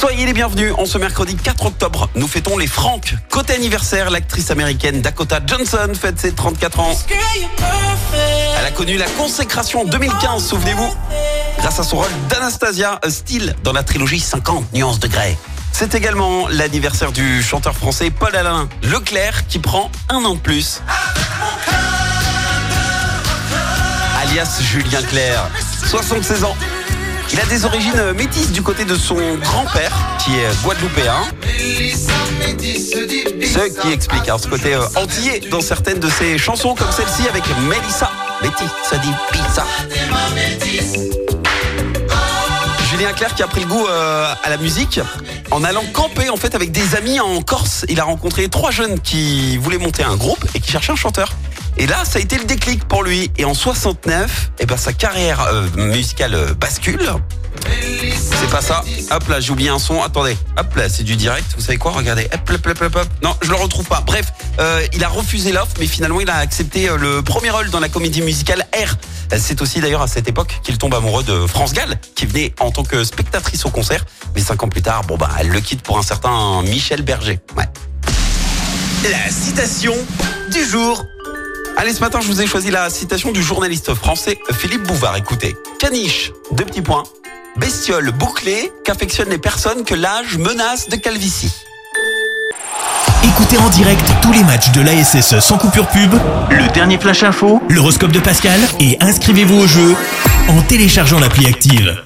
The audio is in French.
Soyez les bienvenus. En ce mercredi 4 octobre, nous fêtons les Franck. Côté anniversaire, l'actrice américaine Dakota Johnson fête ses 34 ans. Elle a connu la consécration en 2015, souvenez-vous, grâce à son rôle d'Anastasia Steele dans la trilogie 50 nuances de grès. C'est également l'anniversaire du chanteur français Paul Alain Leclerc qui prend un an de plus. Alias Julien Clerc, 76 ans. Il a des origines métisses du côté de son grand-père, qui est guadeloupéen. Ce qui explique hein, ce côté euh, antillais dans certaines de ses chansons, comme celle-ci avec Mélissa. Métis, ça dit pizza. Julien Clerc qui a pris le goût euh, à la musique en allant camper en fait avec des amis en Corse. Il a rencontré trois jeunes qui voulaient monter un groupe et qui cherchaient un chanteur. Et là, ça a été le déclic pour lui. Et en 69, eh ben, sa carrière euh, musicale euh, bascule. C'est pas ça. Hop là, j'ai oublié un son. Attendez. Hop là, c'est du direct. Vous savez quoi? Regardez. Hop, hop, hop, hop. Non, je le retrouve pas. Bref, euh, il a refusé l'offre, mais finalement, il a accepté le premier rôle dans la comédie musicale R. C'est aussi d'ailleurs à cette époque qu'il tombe amoureux de France Gall, qui venait en tant que spectatrice au concert. Mais cinq ans plus tard, bon bah, elle le quitte pour un certain Michel Berger. Ouais. La citation du jour. Allez, ce matin, je vous ai choisi la citation du journaliste français Philippe Bouvard. Écoutez, caniche, deux petits points. Bestiole bouclée qu'affectionnent les personnes que l'âge menace de calvitie. Écoutez en direct tous les matchs de l'ASSE sans coupure pub, le dernier flash info, l'horoscope de Pascal et inscrivez-vous au jeu en téléchargeant l'appli active.